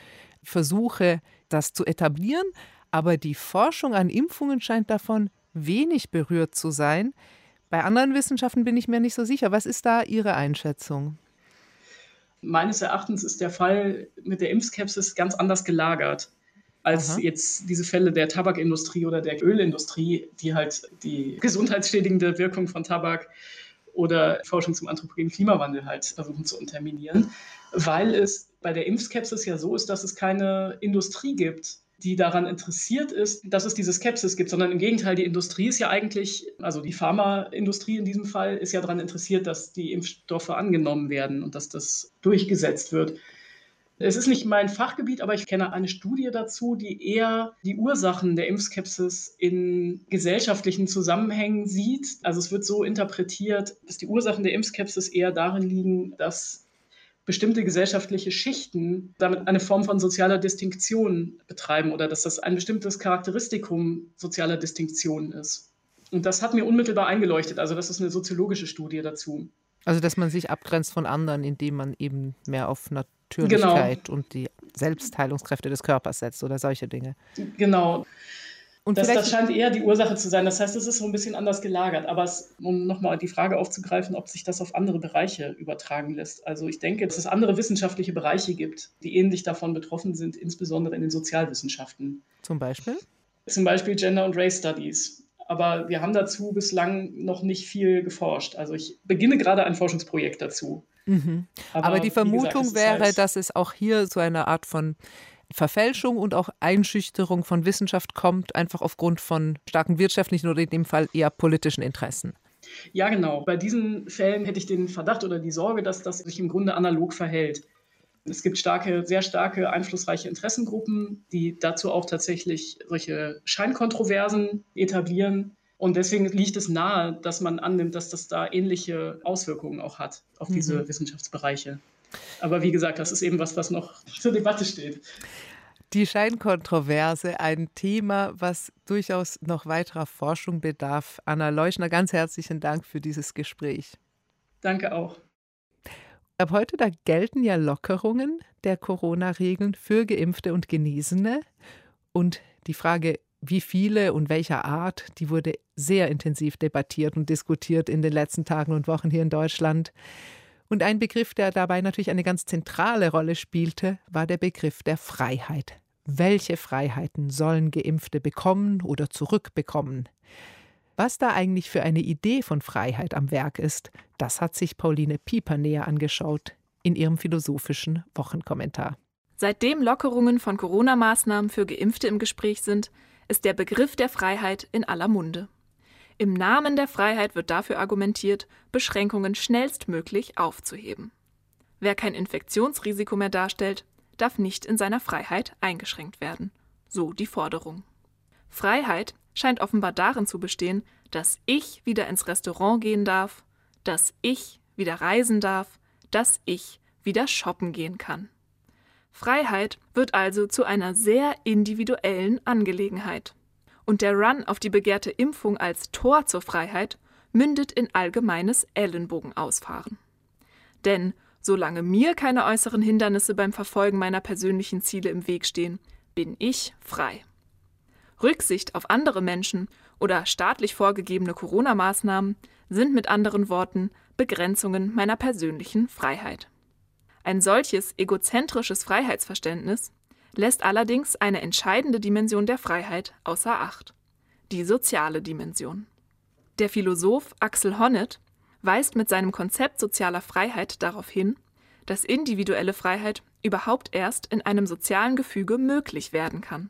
Versuche, das zu etablieren. Aber die Forschung an Impfungen scheint davon wenig berührt zu sein. Bei anderen Wissenschaften bin ich mir nicht so sicher. Was ist da Ihre Einschätzung? Meines Erachtens ist der Fall mit der Impfskepsis ganz anders gelagert als Aha. jetzt diese Fälle der Tabakindustrie oder der Ölindustrie, die halt die gesundheitsschädigende Wirkung von Tabak oder Forschung zum anthropogenen Klimawandel halt versuchen zu unterminieren, weil es bei der Impfskepsis ja so ist, dass es keine Industrie gibt, die daran interessiert ist, dass es diese Skepsis gibt, sondern im Gegenteil, die Industrie ist ja eigentlich, also die Pharmaindustrie in diesem Fall, ist ja daran interessiert, dass die Impfstoffe angenommen werden und dass das durchgesetzt wird. Es ist nicht mein Fachgebiet, aber ich kenne eine Studie dazu, die eher die Ursachen der Impfskepsis in gesellschaftlichen Zusammenhängen sieht. Also es wird so interpretiert, dass die Ursachen der Impfskepsis eher darin liegen, dass bestimmte gesellschaftliche Schichten damit eine Form von sozialer Distinktion betreiben oder dass das ein bestimmtes Charakteristikum sozialer Distinktion ist. Und das hat mir unmittelbar eingeleuchtet. Also das ist eine soziologische Studie dazu. Also dass man sich abgrenzt von anderen, indem man eben mehr auf Natürlichkeit genau. und die Selbstheilungskräfte des Körpers setzt oder solche Dinge. Genau. Und das, das scheint eher die Ursache zu sein. Das heißt, es ist so ein bisschen anders gelagert. Aber es, um nochmal die Frage aufzugreifen, ob sich das auf andere Bereiche übertragen lässt. Also ich denke, dass es andere wissenschaftliche Bereiche gibt, die ähnlich davon betroffen sind, insbesondere in den Sozialwissenschaften. Zum Beispiel? Zum Beispiel Gender und Race Studies. Aber wir haben dazu bislang noch nicht viel geforscht. Also ich beginne gerade ein Forschungsprojekt dazu. Mhm. Aber, Aber, die Vermutung gesagt, wäre, halt dass es auch hier so eine Art von Verfälschung und auch Einschüchterung von Wissenschaft kommt, einfach aufgrund von starken wirtschaftlichen oder in dem Fall eher politischen Interessen. Ja, genau. Bei diesen Fällen hätte ich den Verdacht oder die Sorge, dass das sich im Grunde analog verhält. Es gibt starke, sehr starke, einflussreiche Interessengruppen, die dazu auch tatsächlich solche Scheinkontroversen etablieren. Und deswegen liegt es nahe, dass man annimmt, dass das da ähnliche Auswirkungen auch hat auf diese mhm. Wissenschaftsbereiche. Aber wie gesagt, das ist eben was, was noch zur Debatte steht. Die Scheinkontroverse, ein Thema, was durchaus noch weiterer Forschung bedarf. Anna Leuschner, ganz herzlichen Dank für dieses Gespräch. Danke auch. Ab heute, da gelten ja Lockerungen der Corona-Regeln für Geimpfte und Genesene. Und die Frage, wie viele und welcher Art, die wurde sehr intensiv debattiert und diskutiert in den letzten Tagen und Wochen hier in Deutschland. Und ein Begriff, der dabei natürlich eine ganz zentrale Rolle spielte, war der Begriff der Freiheit. Welche Freiheiten sollen Geimpfte bekommen oder zurückbekommen? Was da eigentlich für eine Idee von Freiheit am Werk ist, das hat sich Pauline Pieper näher angeschaut in ihrem philosophischen Wochenkommentar. Seitdem Lockerungen von Corona-Maßnahmen für Geimpfte im Gespräch sind, ist der Begriff der Freiheit in aller Munde. Im Namen der Freiheit wird dafür argumentiert, Beschränkungen schnellstmöglich aufzuheben. Wer kein Infektionsrisiko mehr darstellt, darf nicht in seiner Freiheit eingeschränkt werden. So die Forderung. Freiheit scheint offenbar darin zu bestehen, dass ich wieder ins Restaurant gehen darf, dass ich wieder reisen darf, dass ich wieder shoppen gehen kann. Freiheit wird also zu einer sehr individuellen Angelegenheit und der Run auf die begehrte Impfung als Tor zur Freiheit mündet in allgemeines Ellenbogenausfahren. Denn solange mir keine äußeren Hindernisse beim Verfolgen meiner persönlichen Ziele im Weg stehen, bin ich frei. Rücksicht auf andere Menschen oder staatlich vorgegebene Corona-Maßnahmen sind mit anderen Worten Begrenzungen meiner persönlichen Freiheit. Ein solches egozentrisches Freiheitsverständnis lässt allerdings eine entscheidende Dimension der Freiheit außer Acht, die soziale Dimension. Der Philosoph Axel Honneth weist mit seinem Konzept sozialer Freiheit darauf hin, dass individuelle Freiheit überhaupt erst in einem sozialen Gefüge möglich werden kann.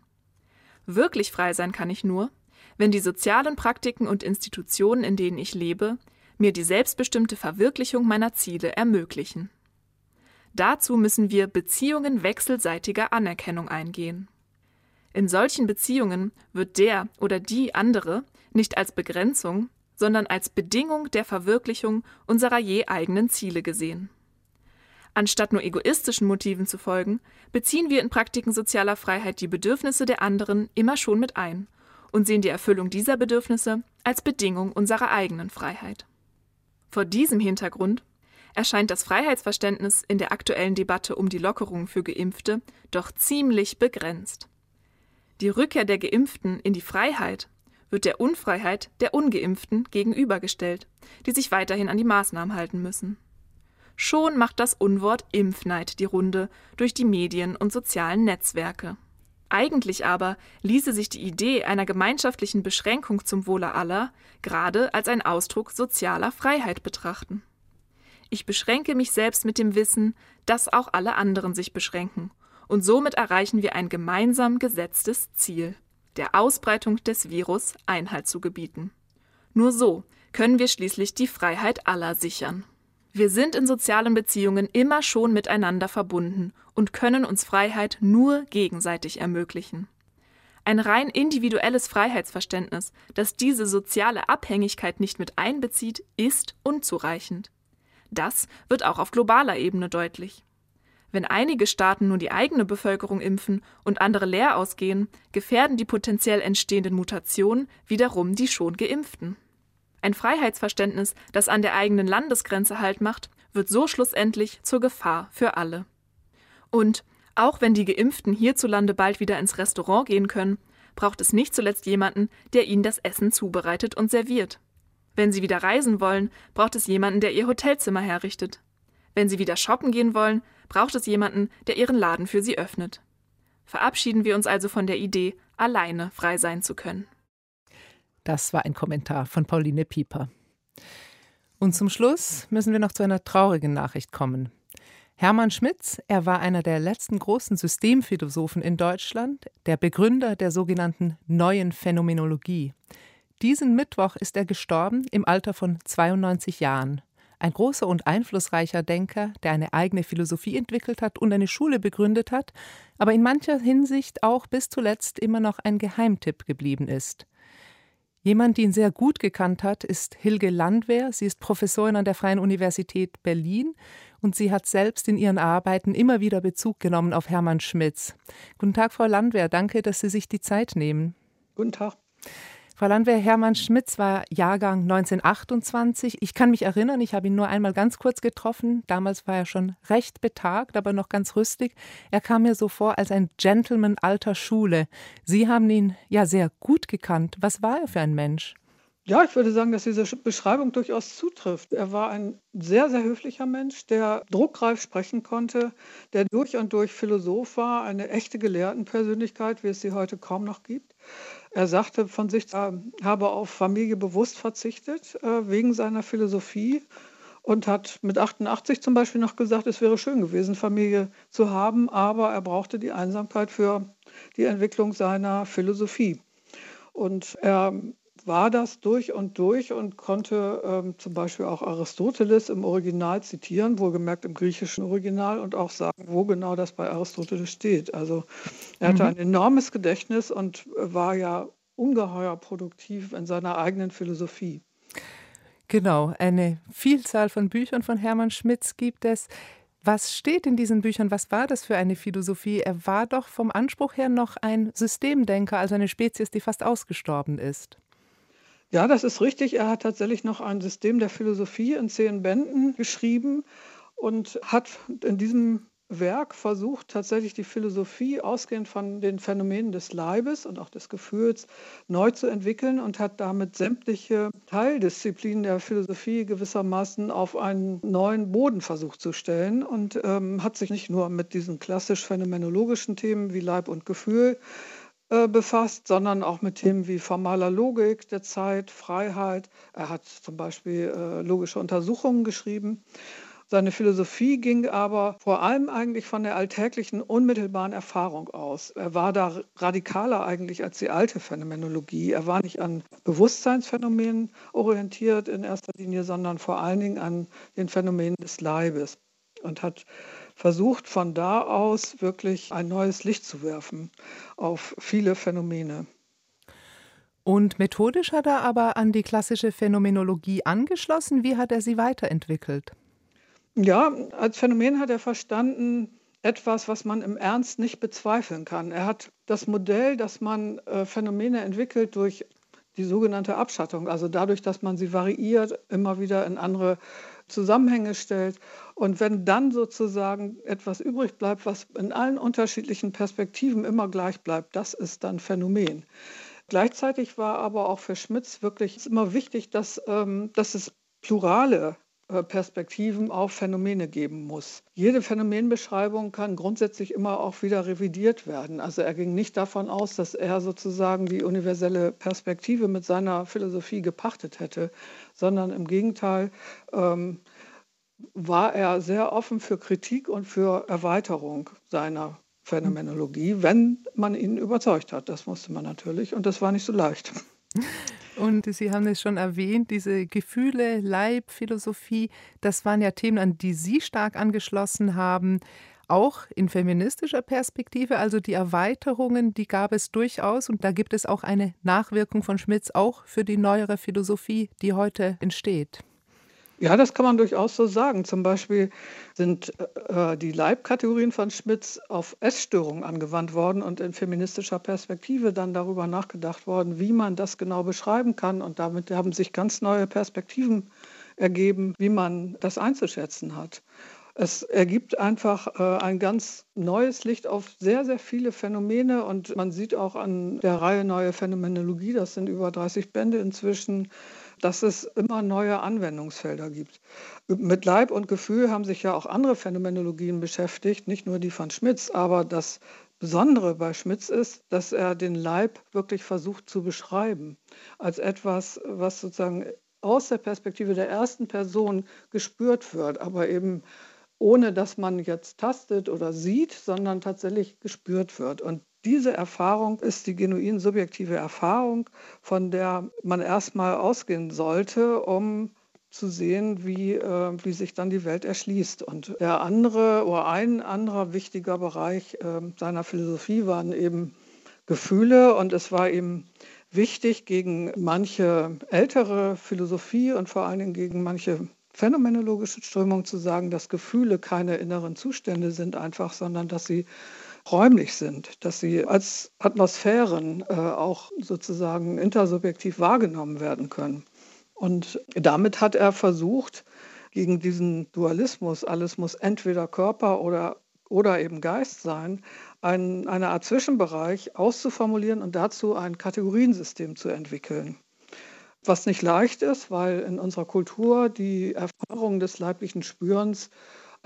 Wirklich frei sein kann ich nur, wenn die sozialen Praktiken und Institutionen, in denen ich lebe, mir die selbstbestimmte Verwirklichung meiner Ziele ermöglichen. Dazu müssen wir Beziehungen wechselseitiger Anerkennung eingehen. In solchen Beziehungen wird der oder die andere nicht als Begrenzung, sondern als Bedingung der Verwirklichung unserer je eigenen Ziele gesehen. Anstatt nur egoistischen Motiven zu folgen, beziehen wir in Praktiken sozialer Freiheit die Bedürfnisse der anderen immer schon mit ein und sehen die Erfüllung dieser Bedürfnisse als Bedingung unserer eigenen Freiheit. Vor diesem Hintergrund erscheint das Freiheitsverständnis in der aktuellen Debatte um die Lockerung für Geimpfte doch ziemlich begrenzt. Die Rückkehr der Geimpften in die Freiheit wird der Unfreiheit der ungeimpften gegenübergestellt, die sich weiterhin an die Maßnahmen halten müssen. Schon macht das Unwort Impfneid die Runde durch die Medien und sozialen Netzwerke. Eigentlich aber ließe sich die Idee einer gemeinschaftlichen Beschränkung zum Wohle aller gerade als ein Ausdruck sozialer Freiheit betrachten. Ich beschränke mich selbst mit dem Wissen, dass auch alle anderen sich beschränken und somit erreichen wir ein gemeinsam gesetztes Ziel, der Ausbreitung des Virus Einhalt zu gebieten. Nur so können wir schließlich die Freiheit aller sichern. Wir sind in sozialen Beziehungen immer schon miteinander verbunden und können uns Freiheit nur gegenseitig ermöglichen. Ein rein individuelles Freiheitsverständnis, das diese soziale Abhängigkeit nicht mit einbezieht, ist unzureichend. Das wird auch auf globaler Ebene deutlich. Wenn einige Staaten nur die eigene Bevölkerung impfen und andere leer ausgehen, gefährden die potenziell entstehenden Mutationen wiederum die schon geimpften. Ein Freiheitsverständnis, das an der eigenen Landesgrenze Halt macht, wird so schlussendlich zur Gefahr für alle. Und auch wenn die Geimpften hierzulande bald wieder ins Restaurant gehen können, braucht es nicht zuletzt jemanden, der ihnen das Essen zubereitet und serviert. Wenn sie wieder reisen wollen, braucht es jemanden, der ihr Hotelzimmer herrichtet. Wenn sie wieder shoppen gehen wollen, braucht es jemanden, der ihren Laden für sie öffnet. Verabschieden wir uns also von der Idee, alleine frei sein zu können. Das war ein Kommentar von Pauline Pieper. Und zum Schluss müssen wir noch zu einer traurigen Nachricht kommen. Hermann Schmitz, er war einer der letzten großen Systemphilosophen in Deutschland, der Begründer der sogenannten neuen Phänomenologie. Diesen Mittwoch ist er gestorben im Alter von 92 Jahren. Ein großer und einflussreicher Denker, der eine eigene Philosophie entwickelt hat und eine Schule begründet hat, aber in mancher Hinsicht auch bis zuletzt immer noch ein Geheimtipp geblieben ist. Jemand, die ihn sehr gut gekannt hat, ist Hilge Landwehr. Sie ist Professorin an der Freien Universität Berlin und sie hat selbst in ihren Arbeiten immer wieder Bezug genommen auf Hermann Schmitz. Guten Tag, Frau Landwehr. Danke, dass Sie sich die Zeit nehmen. Guten Tag. Frau Landwehr, Hermann Schmitz war Jahrgang 1928. Ich kann mich erinnern, ich habe ihn nur einmal ganz kurz getroffen. Damals war er schon recht betagt, aber noch ganz rüstig. Er kam mir so vor als ein Gentleman alter Schule. Sie haben ihn ja sehr gut gekannt. Was war er für ein Mensch? Ja, ich würde sagen, dass diese Beschreibung durchaus zutrifft. Er war ein sehr, sehr höflicher Mensch, der druckreif sprechen konnte, der durch und durch Philosoph war, eine echte Gelehrtenpersönlichkeit, wie es sie heute kaum noch gibt. Er sagte von sich, er habe auf Familie bewusst verzichtet, äh, wegen seiner Philosophie und hat mit 88 zum Beispiel noch gesagt, es wäre schön gewesen, Familie zu haben, aber er brauchte die Einsamkeit für die Entwicklung seiner Philosophie. Und er war das durch und durch und konnte ähm, zum Beispiel auch Aristoteles im Original zitieren, wohlgemerkt im griechischen Original und auch sagen, wo genau das bei Aristoteles steht. Also er hatte mhm. ein enormes Gedächtnis und war ja ungeheuer produktiv in seiner eigenen Philosophie. Genau, eine Vielzahl von Büchern von Hermann Schmitz gibt es. Was steht in diesen Büchern? Was war das für eine Philosophie? Er war doch vom Anspruch her noch ein Systemdenker, also eine Spezies, die fast ausgestorben ist. Ja, das ist richtig. Er hat tatsächlich noch ein System der Philosophie in zehn Bänden geschrieben und hat in diesem Werk versucht, tatsächlich die Philosophie ausgehend von den Phänomenen des Leibes und auch des Gefühls neu zu entwickeln und hat damit sämtliche Teildisziplinen der Philosophie gewissermaßen auf einen neuen Boden versucht zu stellen und ähm, hat sich nicht nur mit diesen klassisch phänomenologischen Themen wie Leib und Gefühl befasst, sondern auch mit Themen wie formaler Logik der Zeit, Freiheit. Er hat zum Beispiel äh, logische Untersuchungen geschrieben. Seine Philosophie ging aber vor allem eigentlich von der alltäglichen, unmittelbaren Erfahrung aus. Er war da radikaler eigentlich als die alte Phänomenologie. Er war nicht an Bewusstseinsphänomenen orientiert in erster Linie, sondern vor allen Dingen an den Phänomenen des Leibes und hat versucht von da aus wirklich ein neues Licht zu werfen auf viele Phänomene. Und methodisch hat er aber an die klassische Phänomenologie angeschlossen. Wie hat er sie weiterentwickelt? Ja, als Phänomen hat er verstanden, etwas, was man im Ernst nicht bezweifeln kann. Er hat das Modell, dass man äh, Phänomene entwickelt durch die sogenannte Abschattung, also dadurch, dass man sie variiert, immer wieder in andere Zusammenhänge stellt. Und wenn dann sozusagen etwas übrig bleibt, was in allen unterschiedlichen Perspektiven immer gleich bleibt, das ist dann Phänomen. Gleichzeitig war aber auch für Schmitz wirklich immer wichtig, dass, ähm, dass es plurale Perspektiven auf Phänomene geben muss. Jede Phänomenbeschreibung kann grundsätzlich immer auch wieder revidiert werden. Also er ging nicht davon aus, dass er sozusagen die universelle Perspektive mit seiner Philosophie gepachtet hätte, sondern im Gegenteil ähm, war er sehr offen für Kritik und für Erweiterung seiner Phänomenologie, wenn man ihn überzeugt hat. Das musste man natürlich und das war nicht so leicht. Und Sie haben es schon erwähnt, diese Gefühle, Leib, Philosophie, das waren ja Themen, an die Sie stark angeschlossen haben auch in feministischer Perspektive, also die Erweiterungen, die gab es durchaus und da gibt es auch eine Nachwirkung von Schmitz auch für die neuere Philosophie, die heute entsteht. Ja, das kann man durchaus so sagen. Zum Beispiel sind äh, die Leibkategorien von Schmitz auf Essstörungen angewandt worden und in feministischer Perspektive dann darüber nachgedacht worden, wie man das genau beschreiben kann. Und damit haben sich ganz neue Perspektiven ergeben, wie man das einzuschätzen hat. Es ergibt einfach äh, ein ganz neues Licht auf sehr, sehr viele Phänomene und man sieht auch an der Reihe Neue Phänomenologie, das sind über 30 Bände inzwischen, dass es immer neue Anwendungsfelder gibt. Mit Leib und Gefühl haben sich ja auch andere Phänomenologien beschäftigt, nicht nur die von Schmitz, aber das Besondere bei Schmitz ist, dass er den Leib wirklich versucht zu beschreiben als etwas, was sozusagen aus der Perspektive der ersten Person gespürt wird, aber eben ohne dass man jetzt tastet oder sieht, sondern tatsächlich gespürt wird. Und diese Erfahrung ist die genuin subjektive Erfahrung, von der man erstmal ausgehen sollte, um zu sehen, wie, äh, wie sich dann die Welt erschließt. Und der andere oder ein anderer wichtiger Bereich äh, seiner Philosophie waren eben Gefühle und es war ihm wichtig, gegen manche ältere Philosophie und vor allen Dingen gegen manche phänomenologische Strömung zu sagen, dass Gefühle keine inneren Zustände sind einfach, sondern dass sie räumlich sind, dass sie als Atmosphären äh, auch sozusagen intersubjektiv wahrgenommen werden können. Und damit hat er versucht, gegen diesen Dualismus, alles muss entweder Körper oder, oder eben Geist sein, ein, eine Art Zwischenbereich auszuformulieren und dazu ein Kategoriensystem zu entwickeln was nicht leicht ist, weil in unserer Kultur die Erfahrungen des leiblichen Spürens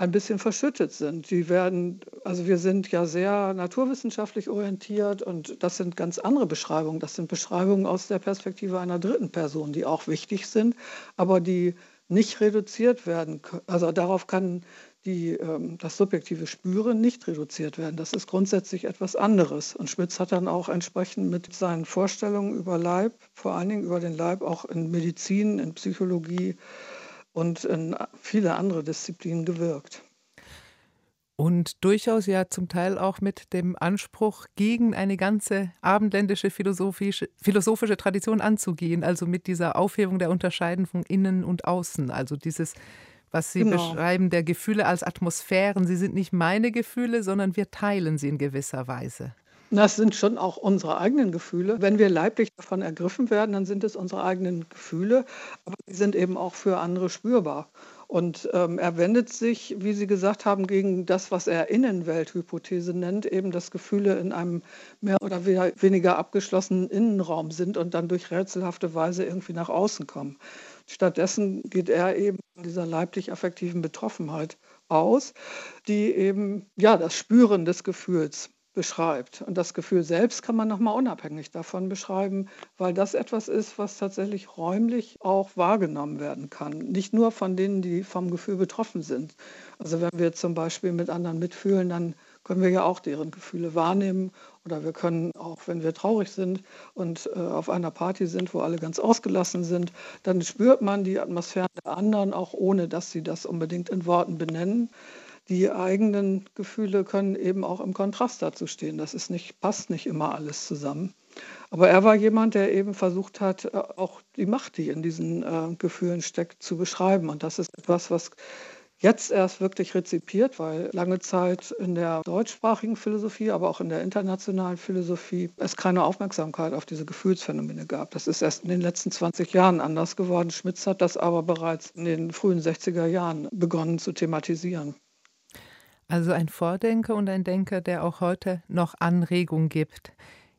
ein bisschen verschüttet sind. Die werden, also wir sind ja sehr naturwissenschaftlich orientiert und das sind ganz andere Beschreibungen. Das sind Beschreibungen aus der Perspektive einer dritten Person, die auch wichtig sind, aber die nicht reduziert werden. Also darauf kann die, ähm, das subjektive Spüren nicht reduziert werden. Das ist grundsätzlich etwas anderes. Und Schmitz hat dann auch entsprechend mit seinen Vorstellungen über Leib, vor allen Dingen über den Leib, auch in Medizin, in Psychologie und in viele andere Disziplinen gewirkt. Und durchaus ja zum Teil auch mit dem Anspruch, gegen eine ganze abendländische philosophische, philosophische Tradition anzugehen, also mit dieser Aufhebung der Unterscheidung von innen und außen, also dieses was Sie genau. beschreiben, der Gefühle als Atmosphären. Sie sind nicht meine Gefühle, sondern wir teilen sie in gewisser Weise. Das sind schon auch unsere eigenen Gefühle. Wenn wir leiblich davon ergriffen werden, dann sind es unsere eigenen Gefühle, aber sie sind eben auch für andere spürbar. Und ähm, er wendet sich, wie Sie gesagt haben, gegen das, was er Innenwelthypothese nennt, eben dass Gefühle in einem mehr oder weniger abgeschlossenen Innenraum sind und dann durch rätselhafte Weise irgendwie nach außen kommen. Stattdessen geht er eben von dieser leiblich-affektiven Betroffenheit aus, die eben ja das Spüren des Gefühls beschreibt. Und das Gefühl selbst kann man nochmal unabhängig davon beschreiben, weil das etwas ist, was tatsächlich räumlich auch wahrgenommen werden kann. Nicht nur von denen, die vom Gefühl betroffen sind. Also wenn wir zum Beispiel mit anderen mitfühlen, dann können wir ja auch deren Gefühle wahrnehmen oder wir können auch, wenn wir traurig sind und äh, auf einer Party sind, wo alle ganz ausgelassen sind, dann spürt man die Atmosphäre der anderen, auch ohne dass sie das unbedingt in Worten benennen. Die eigenen Gefühle können eben auch im Kontrast dazu stehen. Das ist nicht, passt nicht immer alles zusammen. Aber er war jemand, der eben versucht hat, äh, auch die Macht, die in diesen äh, Gefühlen steckt, zu beschreiben. Und das ist etwas, was jetzt erst wirklich rezipiert, weil lange Zeit in der deutschsprachigen Philosophie, aber auch in der internationalen Philosophie es keine Aufmerksamkeit auf diese Gefühlsphänomene gab. Das ist erst in den letzten 20 Jahren anders geworden. Schmitz hat das aber bereits in den frühen 60er Jahren begonnen zu thematisieren. Also ein Vordenker und ein Denker, der auch heute noch Anregung gibt.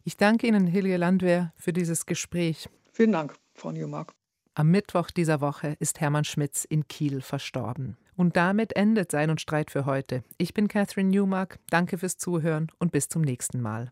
Ich danke Ihnen, Hilje Landwehr, für dieses Gespräch. Vielen Dank, Frau Newmark. Am Mittwoch dieser Woche ist Hermann Schmitz in Kiel verstorben. Und damit endet Sein und Streit für heute. Ich bin Catherine Newmark. Danke fürs Zuhören und bis zum nächsten Mal.